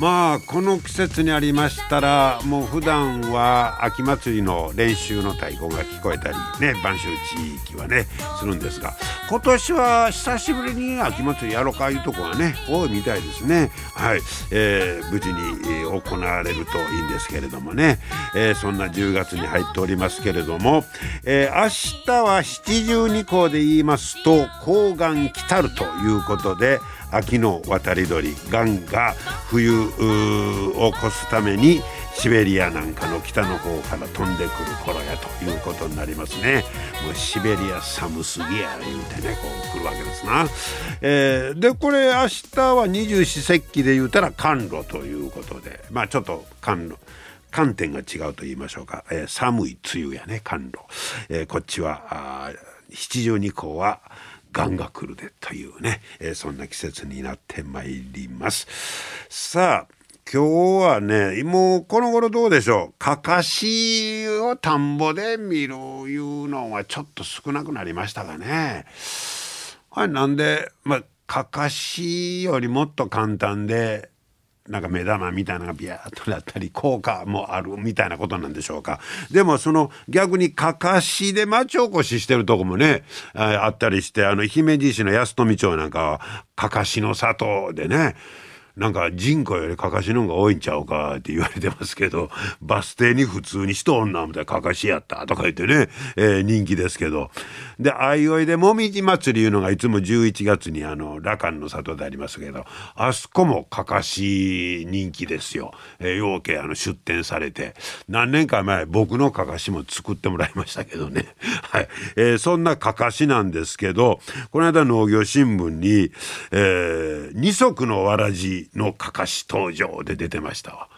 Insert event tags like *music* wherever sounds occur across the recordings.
まあこの季節にありましたらもう普段は秋祭りの練習の太鼓が聞こえたりね播州地域はねするんですが今年は久しぶりに秋祭りやろうかいうとこがね多いみたいですね。はい、えー、無事に行われるといいんですけれどもね、えー、そんな10月に入っておりますけれども、えー、明日は七十二候で言いますと高岩来たるということで秋の渡り鳥ガンが冬を越すためにシベリアなんかの北の方から飛んでくる頃やということになりますね。もうシベリア寒すぎや言うてねこう来るわけですな、えー、でこれ明日は二十四節気で言うたら寒露ということでまあちょっと寒露観点が違うと言いましょうか、えー、寒い梅雨やね寒露、えー、こっちは七十二候はガンが来るでというね、えー、そんな季節になってまいりますさあ今日はねもうこの頃どうでしょう？かかしを田んぼで見るいうのはちょっと少なくなりましたかね。はいなんでまあかかしよりもっと簡単でなんか目玉みたいなのがビャーっとなったり効果もあるみたいなことなんでしょうか。でもその逆にかかしで町おこししてるとこもねあったりしてあの姫路市の安富町なんかはかかしの里でねなんか人口よりかかしの方が多いんちゃうかって言われてますけど *laughs* バス停に普通に人女みたいなかかしやったとか言ってね、えー、人気ですけど。であいおいでもみじ祭りいうのがいつも11月にあの羅漢の里でありますけどあそこもかかし人気ですよ、えー、養鶏あの出店されて。何年か前僕のかかしも作ってもらいましたけどね。*laughs* はい、えー、そんなかかしなんですけどこの間農業新聞に、えー、二足のわらじのかかし登場で出てましたわ。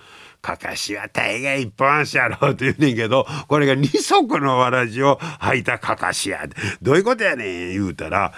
かかしは大概一本足やろうと言うねんけどこれが二足のわらじを履いたかかしやどういうことやねん言うたら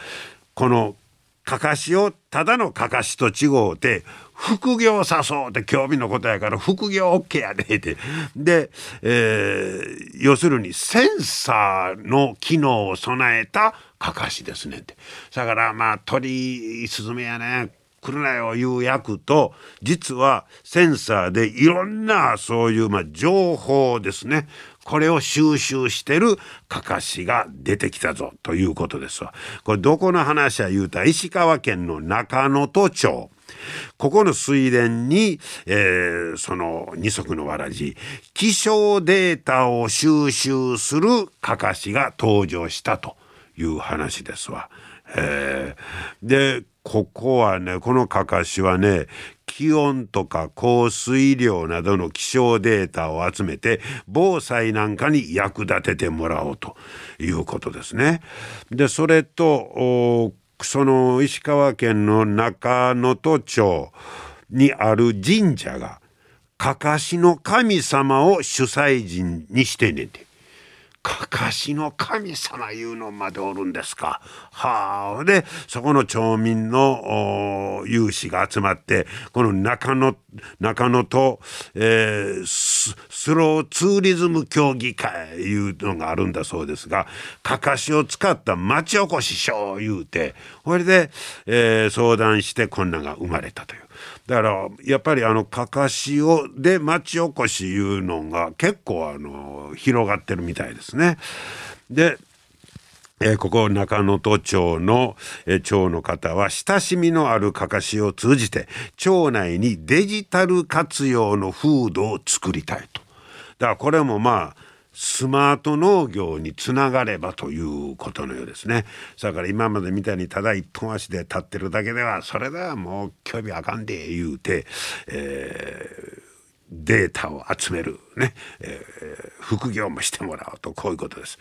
このかかしをただのかかしと違うて副業さそうって興味のことやから副業 OK やでって。で、えー、要するにセンサーの機能を備えたかかしですねって。だからまあ鳥スズメやね来るなよいう役と実はセンサーでいろんなそういうまあ情報ですねこれを収集してるかかしが出てきたぞということですわ。これどこの話は言うた石川県の中能登町。ここの水田に、えー、その二足のわらじ気象データを収集するかかしが登場したという話ですわ。えー、でここはねこのかかしはね気温とか降水量などの気象データを集めて防災なんかに役立ててもらおうということですね。でそれとその石川県の中能登町にある神社がかかしの神様を主催人にしてねて。かかしの神様いうのまでおるんですか。はあ。で、そこの町民の有志が集まって、この中野、中野と、えー、スローツーリズム協議会いうのがあるんだそうですが、かかしを使った町おこしショー言うて、これで、えー、相談してこんなが生まれたという。だからやっぱりあのかかしをで町おこしいうのが結構あの広がってるみたいですね。でえー、ここ中能登町の、えー、町の方は親しみのあるかかしを通じて町内にデジタル活用の風土を作りたいと。だからこれもまあスマート農業につながればということのようですね。だから今までみたいにただ一本足で立ってるだけではそれではもう興味あかんで言うて、えーデータを集めるね、えー、副業もしてもらおうとこういうことです。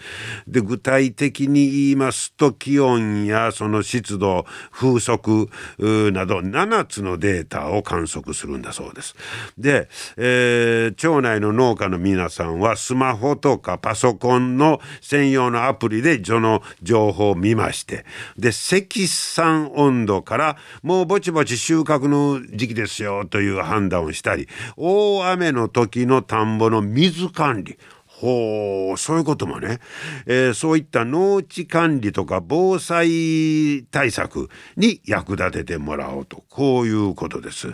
で具体的に言いますと気温やその湿度風速など7つのデータを観測するんだそうです。で、えー、町内の農家の皆さんはスマホとかパソコンの専用のアプリでその情報を見ましてで積算温度からもうぼちぼち収穫の時期ですよという判断をしたり大雨の時の田んぼの水管理ほうそういうこともね、えー、そういった農地管理とか防災対策に役立ててもらおうとこういうことです。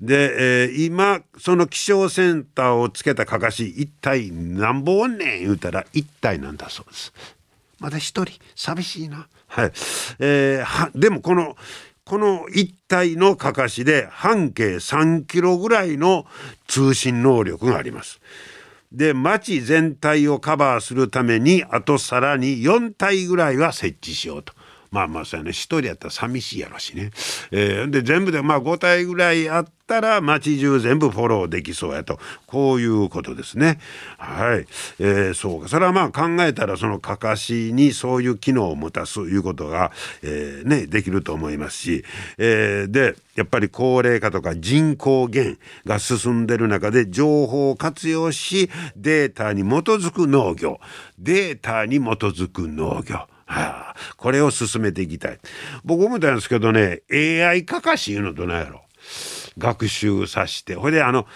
で、えー、今その気象センターをつけたかかし一体何本おんねん？言うたら一体なんだそうです。まだ一人？寂しいな。はい。えー、でもこのこの一体のかかしで半径3キロぐらいの通信能力があります。で町全体をカバーするためにあとさらに4体ぐらいは設置しようと。まあまあそうやね。一人やったら寂しいやろしね。えー、で全部でまあ5体ぐらいあったら街中全部フォローできそうやと。こういうことですね。はい、えー、そうか。それはまあ考えたらそのかかしにそういう機能を持たすいうことが、えー、ねできると思いますし、えー、でやっぱり高齢化とか人口減が進んでる中で情報を活用しデータに基づく農業。データに基づく農業。はあ、これを進めていきたい。僕思ったんですけどね AI かかしいうのどないやろ。学習さして。ほいであの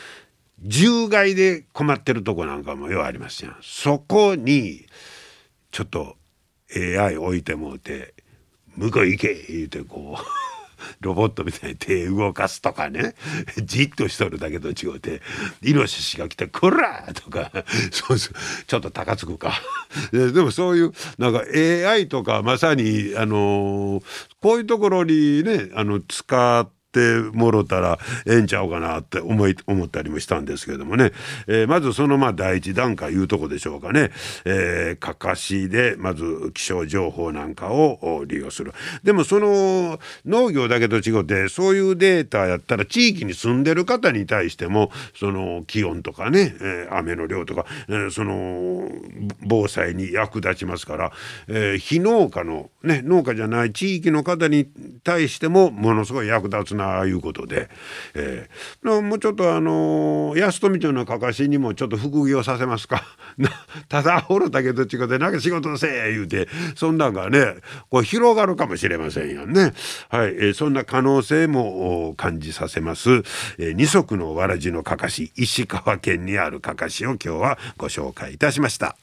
獣害で困ってるとこなんかもようありますやん。そこにちょっと AI 置いてもうて向こう行け言うてこう。ロボットみたいに手動かすとかねじっとしとるだけと違うてイノシシが来て「こら!」とかそうそうちょっと高つくかでもそういうなんか AI とかまさにあの、こういうところにねあの使ってってもろたらええんちゃうかなって思い思ったりもしたんですけれどもね、えー、まずそのまあ第一段階いうとこでしょうかね、えー、かかしでまず気象情報なんかを利用する。でもその農業だけと違ってそういうデータやったら地域に住んでる方に対してもその気温とかね、えー、雨の量とか、えー、その防災に役立ちますから、えー、非農家のね農家じゃない地域の方に対してもものすごい役立つなないうことで、えー、もうちょっとあの安富町のかかしにもちょっと副業させますか？*laughs* ただおるだけと違ってなんか仕事せえ言うてそんなんがねこう広がるかもしれませんよね。はい、えー、そんな可能性も感じさせます、えー、二足のわらじのかかし石川県にあるかかしを今日はご紹介いたしました。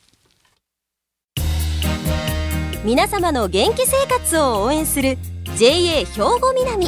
皆様の元気生活を応援する JA 兵庫南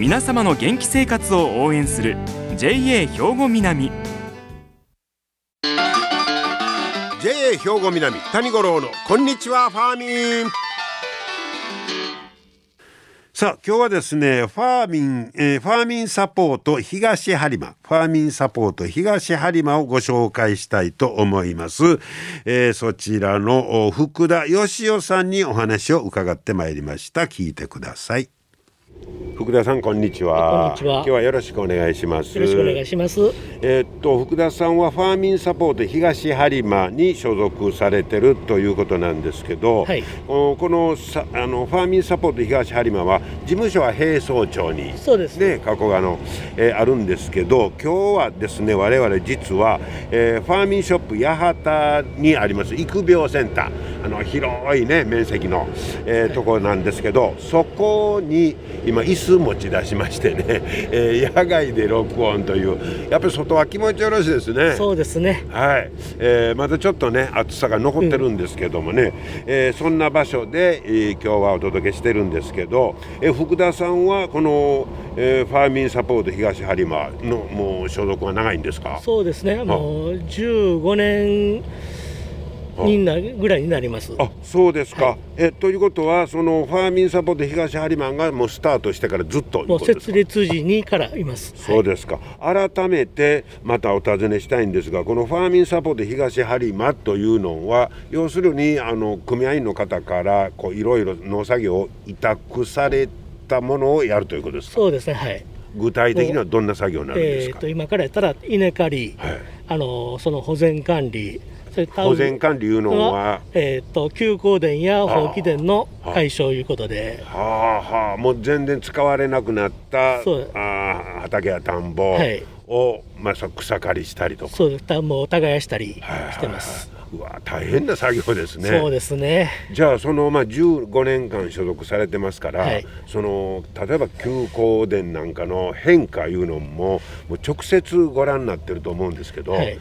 皆様の元気生活を応援する JA 兵庫南。JA 兵庫南谷五郎のこんにちはファーミン。さあ今日はですねファーミン、えー、ファーミンサポート東播磨。ファーミンサポート東播磨をご紹介したいと思います、えー、そちらの福田義雄さんにお話を伺ってまいりました。聞いてください。福田さんこんにちは。今日はよろしくお願いします。よろしくお願いします。えー、っと福田さんはファーミンサポート東播磨に所属されてるということなんですけど、はい、このさあのファーミンサポート東播磨は事務所は平総町にそうです。ね加古川の、えー、あるんですけど、今日はですね我々実は、えー、ファーミンショップ八幡にあります育苗センター。あの広いね面積の、えー、はい、ところなんですけど、そこに今椅子持ち出しましてね、*laughs* えー、野外で録音というやっぱり外は気持ちよろしいですね。そうですね。はい、えー、まだちょっとね暑さが残ってるんですけどもね、うん、えー、そんな場所で、えー、今日はお届けしてるんですけど、ええ福田さんはこの、えー、ファーミンサポート東播磨のもう所属は長いんですか？そうですね。もう15年になぐらいになります。あそうですか、はい、えということはそのファーミンサポート東播磨がもうスタートしてからずっともう設立時にからいます。そうですか、はい、改めてまたお尋ねしたいんですがこのファーミンサポート東播磨というのは要するにあの組合員の方からこういろいろ農作業を委託されたものをやるということですかそうですねはい。具体的にはどんな作業になるんですか、えー、と今からやったら稲刈り、はい、あのその保全管理。保全管理いうのは、えーと、休耕田や放棄田の解消いうことで。はあはあもう全然使われなくなったあ畑や田んぼ。を、はい、まあ、草刈りしたりとか。そう田んぼを耕したりしてます。うわ大変な作業ですね。そうですね。じゃあそのまあ15年間所属されてますから、はい、その例えば休耕田なんかの変化いうのももう直接ご覧になってると思うんですけど、はい、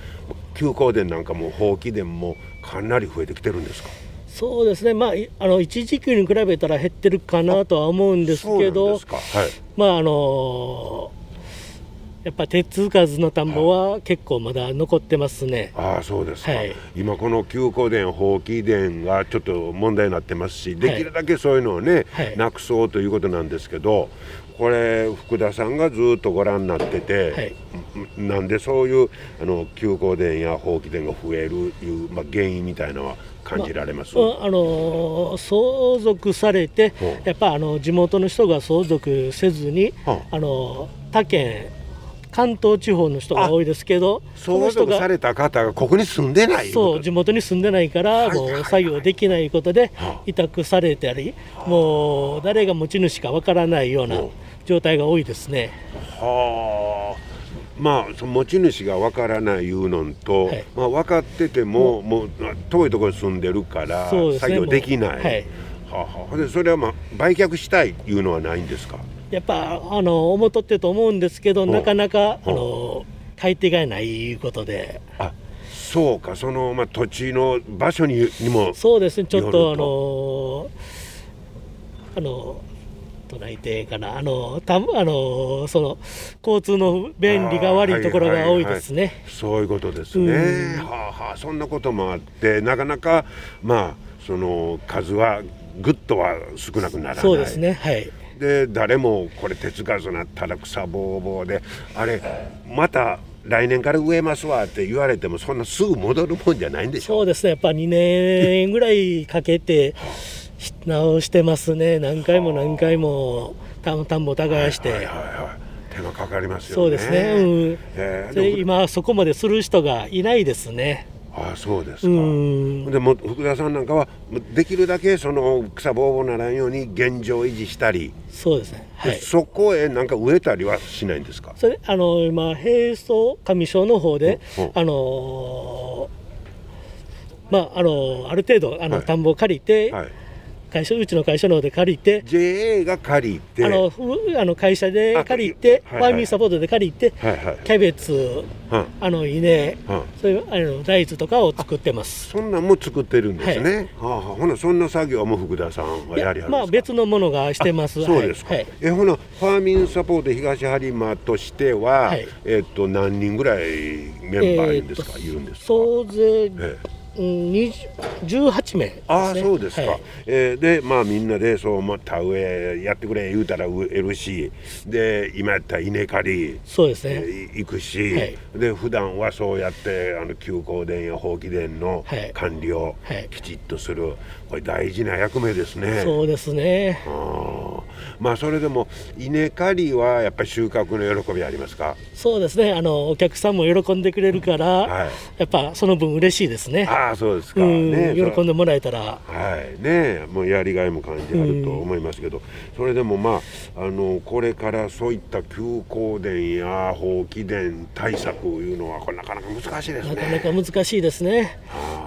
休耕田なんかも放棄田もかなり増えてきてるんですか？そうですね、まあ、あの一時期に比べたら減ってるかなとは思うんですけど、はい、まああのやっぱ手つかずの田んぼは結構まだ残ってますね。ああそうですか、はい、今この休耕田放棄田がちょっと問題になってますしできるだけそういうのをね、はい、なくそうということなんですけどこれ福田さんがずっとご覧になってて、はい、なんでそういうあの休耕田や放棄田が増えるいう、まあ、原因みたいなのは感じられます、まあ、あの相続されて、やっぱあの地元の人が相続せずに、あの他県関東地方の人が多いですけど相続された方がここに住んでないそう地元に住んでないから、もう作業できないことで委託されたり、もう誰が持ち主かわからないような状態が多いですね。はあ。まあ、持ち主がわからないいうのと、はい、まあ、分かっててももう。遠いところに住んでるから、ね、作業できない、はい、はあ、でそれは、まあ、売却したいいうのはないんですか？やっぱあの思っとってと思うんですけどなかなかあの買い手がないいうことで。あそうか。その、まあ、土地の場所ににもそうですね。ちょっとあのあの唱えてかな。あのたあのその交通の便利が悪いところが多いですね、はいはいはい、そういうことですね、はあはあそんなこともあってなかなかまあその数はぐっとは少なくならない。そうですね。はいで誰もこれ手つかずなったら草ぼうぼうであれまた来年から植えますわって言われてもそんなすぐ戻るもんじゃないんでしょ？そうですねやっぱ2年ぐらいかけて *laughs* 直してますね。何回も何回も田んぼ耕して、はいはいはい、手がかかりますよね。そうですね、うん。えー、今そこまでする人がいないですねああそうですか。でも福田さんなんかはできるだけその草ぼうぼうならんように現状維持したりそうですね、はい、そこへなんか植えたりはしないんですか？それあの今平層上昇の方で、あのー、まああのある程度あの、田んぼを借りて、はい会社うちの会社の方で借りて JA が借りて。あのあの会社で借りて、ファーミンサポートで借りて、はいはい、キャベツ、あの稲、そういうあの大豆とかを作ってます。そんなんも作ってるんですね、はあ、はあ、ほなそんな作業も福田さんはやりはるまあ別のものがしてます。そうですか、はい、えほなファーミンサポート東播磨としては、はい、えっと何人ぐらいメンバーいるんですか、えー、いるんですか？総勢、えー18名、ね、ああそうですか、はい、えー、でまあみんなでそうま田植えやってくれ言うたら植えるしで今やったら稲刈りそうですね、えー、行くし、はい、で普段はそうやってあの休耕田や放棄田の管理をきちっとする、はい、これ大事な役目ですね。そうですね。あまあそれでも稲刈りはやっぱり収穫の喜びありますか？そうですね。あのお客さんも喜んでくれるから、はい、やっぱその分嬉しいですね。ああそうですか、ね、喜んでもらえたら。はい。ねもうやりがいも感じあると思いますけど、それでもまああのこれからそういった休耕田や放棄田対策いうのはこれなかなか難しいですね。なかなか難しいですね。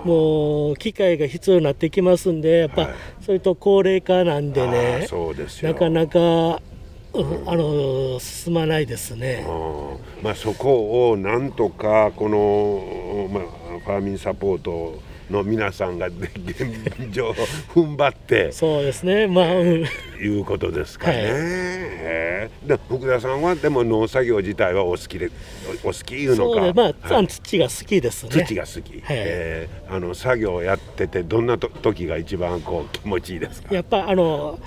もう機械が必要になってきますんでやっぱ、はい、それと高齢化なんでねそうですなかなかあの進まないですね。まあ、そこをなんとかこの、まあ、ファーミンサポートの皆さんが現状踏ん張って *laughs* そうですね。まあ、うん、いうことですかね、はい、で福田さんはでも農作業自体はお好きでお好きいうのか。そうまあ、はい、土が好きですね。土が好き、はい、え。ー、あの作業やっててどんなと時が一番こう気持ちいいですか？やっぱあの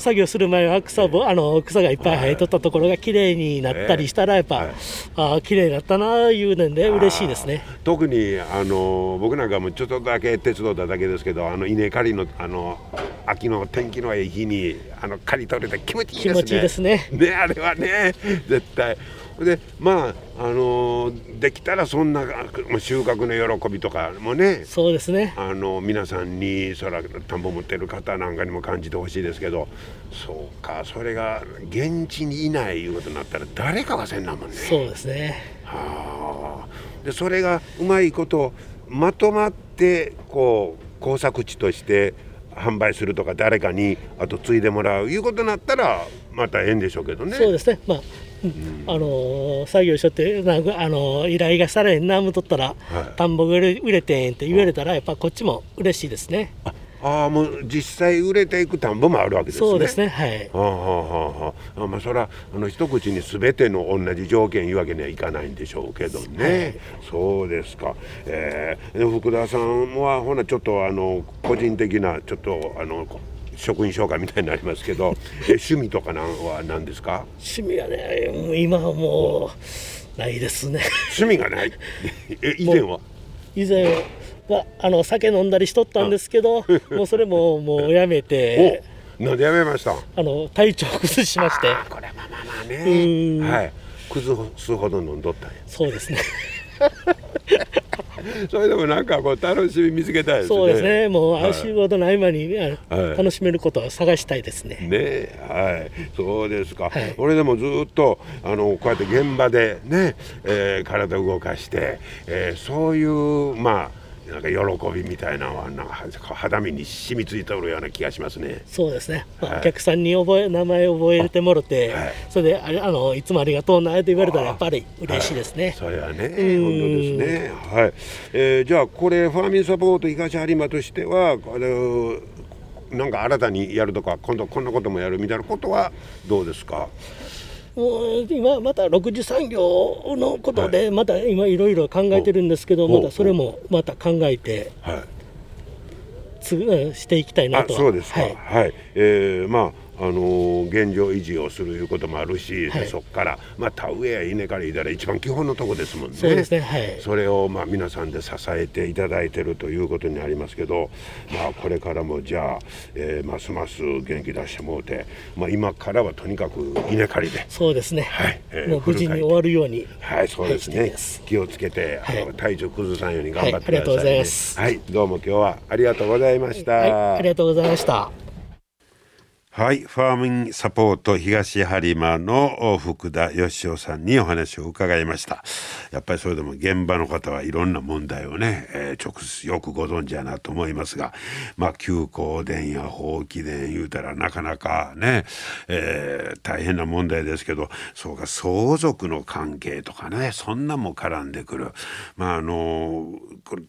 作業する前は草ぼあの草がいっぱい生えとったところが綺麗になったりしたらやっぱ、はい、ああ綺麗になったないうので嬉しいですね。特にあの僕なんかもちょっとだけ手伝っただけですけどあの稲刈りのあの秋の天気のいい日にあの刈り取れて気持ちいいですね。気持ちいいですね。ねあれはね絶対。でまああのできたらそんな収穫の喜びとかもねそうですね。あの皆さんにそら田んぼ持ってる方なんかにも感じてほしいですけどそうかそれが現地にいないいうことになったら誰かがせんなもんね。そうですね。はあ。でそれがうまいことまとまってこう工作地として販売するとか誰かにあと継いでもらういうことになったらまたええんでしょうけどね。そうですね、まああの作業しとってなんかあの依頼がされんなむとったら、はい、田んぼ売れ売れてんって言われたらやっぱこっちも嬉しいですね。ああもう実際売れていく田んぼもあるわけですね。そうですねはい。はあはあはあ、まあそれはあの一口にすべての同じ条件いうわけにはいかないんでしょうけどね。はい、そうですか。えー、福田さんはほなちょっとあの個人的なちょっとあの職員紹介みたいになりますけどえ趣味とかなんは何ですか？趣味はね今はもうないですね趣味がないえ以前は？以前はあの酒飲んだりしとったんですけど *laughs* もうそれももうやめて。なんでやめました？あの体調崩しまして。これまあまあまあねはい。崩すほど飲んどったそうですね。*laughs* それでもなんかこう楽しみ見つけたいですね。そうですね。もう仕事の合間に、はい、楽しめることを探したいですね。ねはい、そうですか。はい、俺でもずっとあのこうやって現場でね、えー、体を動かして、えー、そういうまあ。なんか喜びみたいなのはなんか肌身に染みついておるような気がしますね。そうですね。まあ、はい、お客さんに覚え名前を覚えてもろて、はい、それであれあのいつもありがとうなと言われたらやっぱり嬉しいですね。はい、それはね、本当ですね。はい。えー、じゃあこれファーミンサポート東有馬としてはあのなんか新たにやるとか今度こんなこともやるみたいなことはどうですか？もう今また6次産業のことでまた今いろいろ考えてるんですけど、またそれもまた考えて、はい、つしていきたいなとそうですか。はい、はい、えー、まああの現状維持をするいうこともあるし、はい、そこから、まあ、田植えや稲刈りいたら一番基本のとこですもんね。そうですね、はい、それを、まあ、皆さんで支えていただいてるということになりますけど、まあ、これからもじゃあ、えー、ますます元気出してもうて、まあ、今からはとにかく稲刈りで。そうですね、はい。えー、もう無事に終わるようにはいそうですね、気をつけて、はい、あの体調崩さんように頑張ってください、ね、ありがとうございます。はいどうも今日はありがとうございました、ありがとうございましたはい、ファーミングサポート東播磨の福田義雄さんにお話を伺いました。やっぱりそれでも現場の方はいろんな問題をね、えー、直接よくご存知やなと思いますが、まあ休校電や放棄電言うたらなかなかね、えー、大変な問題ですけど、そうか相続の関係とかね、そんなも絡んでくる。まああのこれ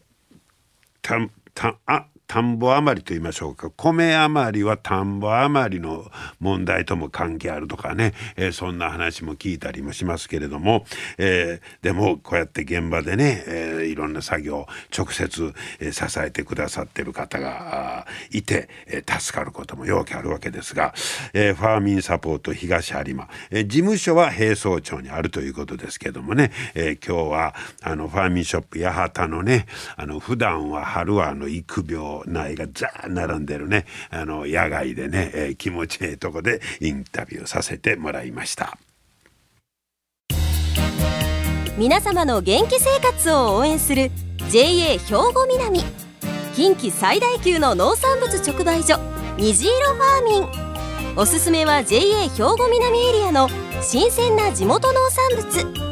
たたあ田んぼ余りと言いましょうか。米余りは田んぼ余りの問題とも関係あるとかね、えー、そんな話も聞いたりもしますけれども、えー、でもこうやって現場でね、えー、いろんな作業を直接、え、支えてくださってる方がいて、え、助かることもよくあるわけですが、え、ファーミンサポート東有馬、え、事務所は平総町にあるということですけどもね、え、今日はあのファーミンショップ八幡のねあの普段は春はあの育苗苗がザー並んでるね。あの野外でね、えー、気持ちいいとこでインタビューさせてもらいました。皆様の元気生活を応援する JA 兵庫南。近畿最大級の農産物直売所虹色ファーミン。おすすめは JA 兵庫南エリアの新鮮な地元農産物。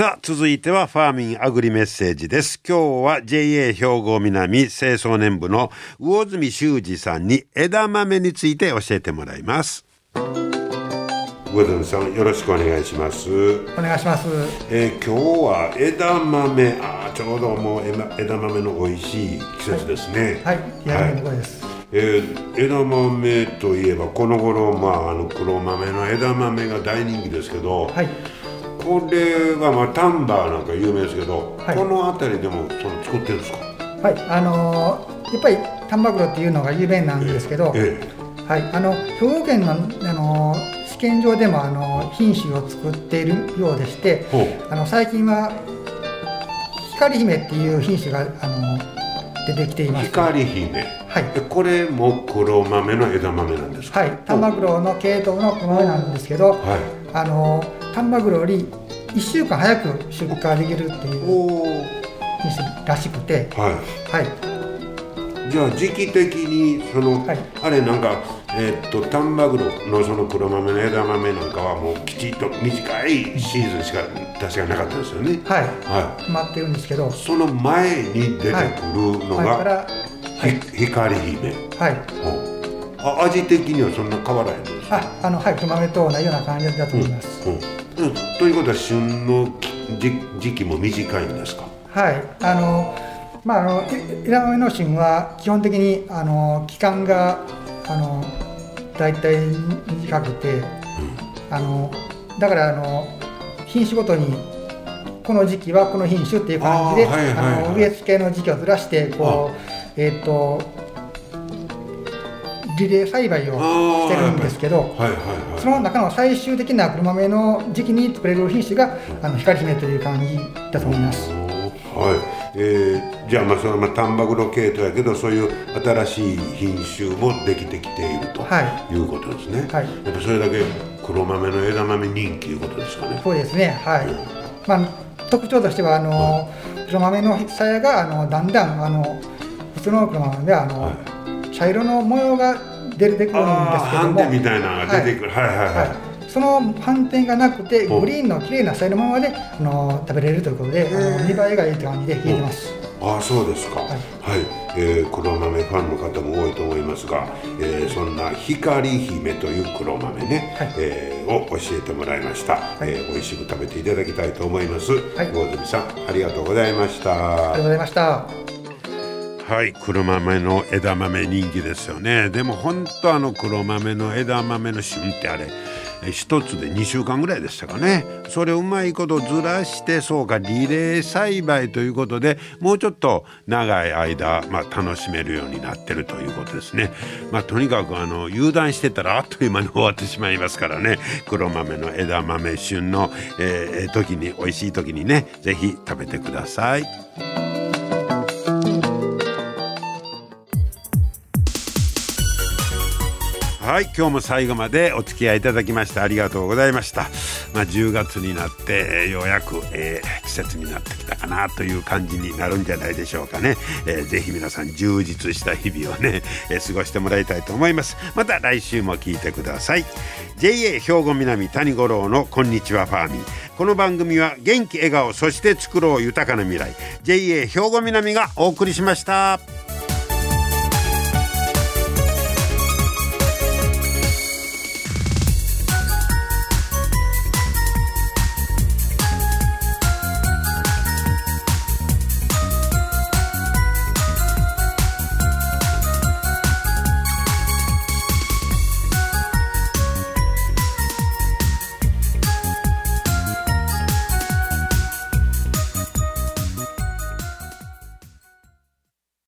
さあ続いてはファーミンアグリメッセージです。今日は JA 兵庫南清掃年部の魚住修二さんに枝豆について教えてもらいます。魚住さんよろしくお願いします。お願いします、えー、今日は枝豆あちょうどもう枝豆の美味しい季節ですね。はい、はい、です、えー、枝豆といえばこの頃まああの黒豆の枝豆が大人気ですけど、はい、これはまあ丹波なんか有名ですけど、はい、この辺りでもその作ってるんですか？はい。あのー、やっぱり丹波黒っていうのが有名なんですけど、ええ。はい。あの兵庫県のあのー験上でもあの品種を作っているようでしてあの最近は光姫っていう品種があの出てきています。光姫。はい。これも黒豆の枝豆なんですか？はい。丹波黒の系統の黒豆なんですけど、はい、あの丹波黒より1週間早く出荷できるっていう品種らしくて。はい、はい。じゃあ時期的にその、はい、あれなんかえー、っと丹波黒のその黒豆の枝豆なんかはもうきちっと短いシーズンしか確かなかったですよね。はい、はい、決まってるんですけど。その前に出てくるのが、はい、光姫。はいあ味的にはそんな変わらへんですか？ああのはい黒豆と同じような感じだと思います、うんうん。うん、ということは旬の時期も短いんですか？はいあのまあ、あの枝豆の芯は基本的にあの期間があの大体短くて、うん、あのだからあの品種ごとにこの時期はこの品種っていう感じで、あの植え付けの時期をずらしてこうえっ、ー、とリレー栽培をしてるんですけど、その中の最終的な黒豆の時期に作れる品種が、あの光姫という感じだと思います。はいえー、じゃあまあそのまあ丹波黒系統やけどそういう新しい品種もできてきていると、はい、いうことですね、はい、やっぱそれだけ黒豆の枝豆人気いうことですかねそうですねはい、うん、まあ特徴としてはあの、はい、黒豆の鞘があのだんだんあの普通の黒豆であの、はい、茶色の模様が出てくるんですけども。斑点みたいなのが出てくる、はい、はいはいはい。その斑点がなくてグリーンの綺麗なさのままであの食べれるということで見栄えがいいという感じで冷えてます。ああそうですか。はい、はい、えー、黒豆ファンの方も多いと思いますが、えー、そんな光姫という黒豆ね、はい、えー、を教えてもらいました、はい、えー、美味しく食べていただきたいと思います。はい、魚住さんありがとうございました。ありがとうございました。はい黒豆の枝豆人気ですよねでも本当あの黒豆の枝豆の旬ってあれ1つで2週間ぐらいでしたかねそれをうまいことずらしてそうかリレー栽培ということでもうちょっと長い間、まあ、楽しめるようになってるということですね。まあ、とにかくあの油断してたらあっという間に終わってしまいますからね黒豆の枝豆旬の、えー、時に美味しい時にね是非食べてください。はい今日も最後までお付き合いいただきましてありがとうございました、まあ、10月になってようやく、えー、季節になってきたかなという感じになるんじゃないでしょうかね、えー、ぜひ皆さん充実した日々をね、えー、過ごしてもらいたいと思います。また来週も聞いてください。JA 兵庫南谷五郎のこんにちはファーミンこの番組は元気笑顔そして作ろう豊かな未来。JA 兵庫南がお送りしました。